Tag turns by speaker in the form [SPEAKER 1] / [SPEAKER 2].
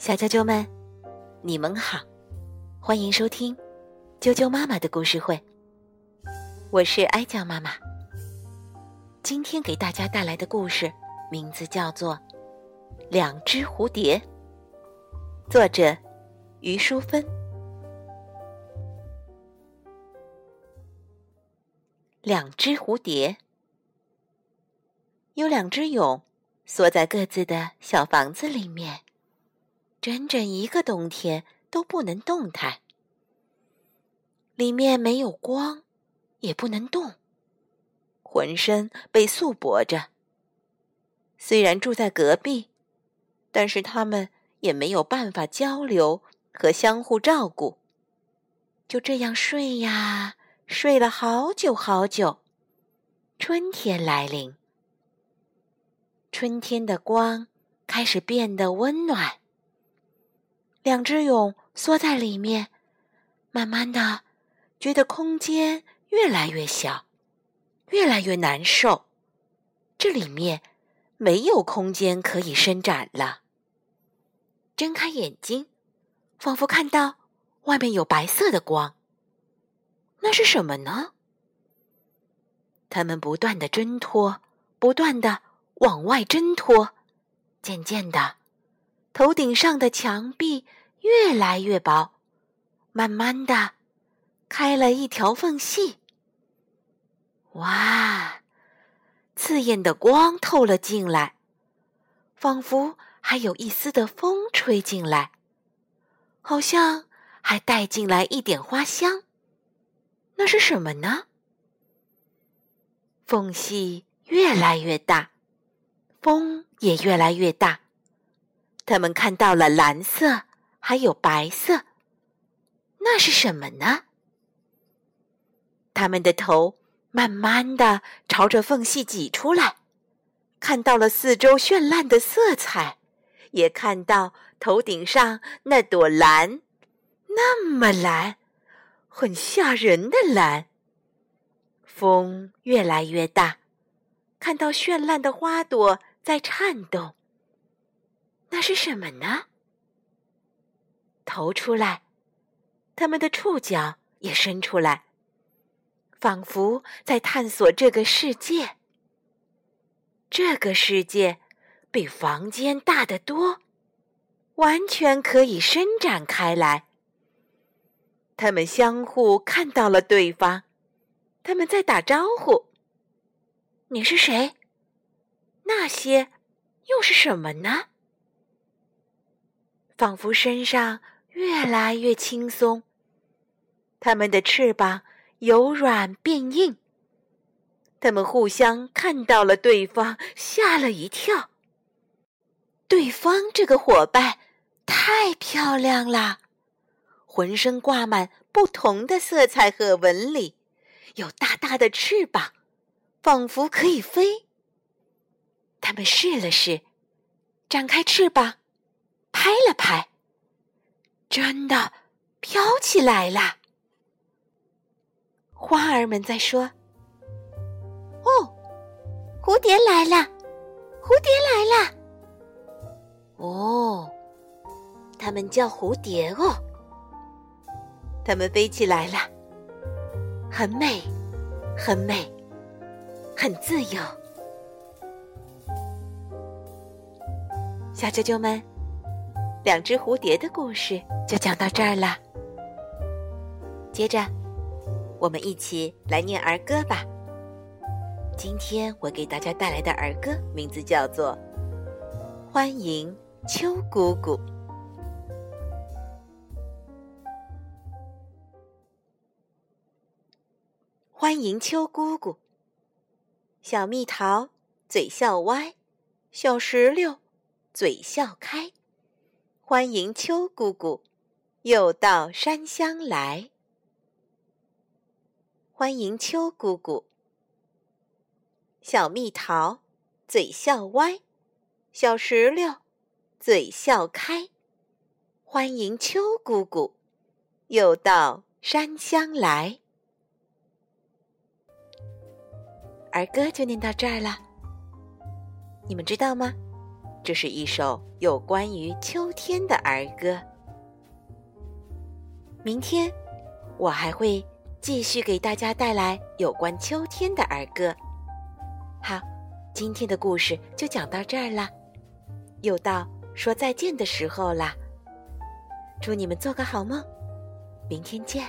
[SPEAKER 1] 小啾啾们，你们好，欢迎收听啾啾妈妈的故事会。我是哀酱妈妈。今天给大家带来的故事名字叫做《两只蝴蝶》，作者于淑芬。两只蝴蝶，有两只蛹缩在各自的小房子里面。整整一个冬天都不能动弹，里面没有光，也不能动，浑身被束缚着。虽然住在隔壁，但是他们也没有办法交流和相互照顾，就这样睡呀，睡了好久好久。春天来临，春天的光开始变得温暖。两只蛹缩在里面，慢慢的，觉得空间越来越小，越来越难受。这里面没有空间可以伸展了。睁开眼睛，仿佛看到外面有白色的光。那是什么呢？他们不断的挣脱，不断的往外挣脱，渐渐的。头顶上的墙壁越来越薄，慢慢的开了一条缝隙。哇，刺眼的光透了进来，仿佛还有一丝的风吹进来，好像还带进来一点花香。那是什么呢？缝隙越来越大，风也越来越大。他们看到了蓝色，还有白色，那是什么呢？他们的头慢慢的朝着缝隙挤出来，看到了四周绚烂的色彩，也看到头顶上那朵蓝，那么蓝，很吓人的蓝。风越来越大，看到绚烂的花朵在颤动。那是什么呢？头出来，他们的触角也伸出来，仿佛在探索这个世界。这个世界比房间大得多，完全可以伸展开来。他们相互看到了对方，他们在打招呼。你是谁？那些又是什么呢？仿佛身上越来越轻松，它们的翅膀由软变硬。它们互相看到了对方，吓了一跳。对方这个伙伴太漂亮了，浑身挂满不同的色彩和纹理，有大大的翅膀，仿佛可以飞。他们试了试，展开翅膀。拍了拍，真的飘起来了。花儿们在说：“哦，蝴蝶来了，蝴蝶来了。”哦，它们叫蝴蝶哦，它们飞起来了，很美，很美，很自由。小啾啾们。两只蝴蝶的故事就讲到这儿了。接着，我们一起来念儿歌吧。今天我给大家带来的儿歌名字叫做《欢迎秋姑姑》。欢迎秋姑姑，小蜜桃嘴笑歪，小石榴嘴笑开。欢迎秋姑姑，又到山乡来。欢迎秋姑姑，小蜜桃嘴笑歪，小石榴嘴笑开。欢迎秋姑姑，又到山乡来。儿歌就念到这儿了，你们知道吗？这是一首有关于秋天的儿歌。明天，我还会继续给大家带来有关秋天的儿歌。好，今天的故事就讲到这儿了，又到说再见的时候啦。祝你们做个好梦，明天见。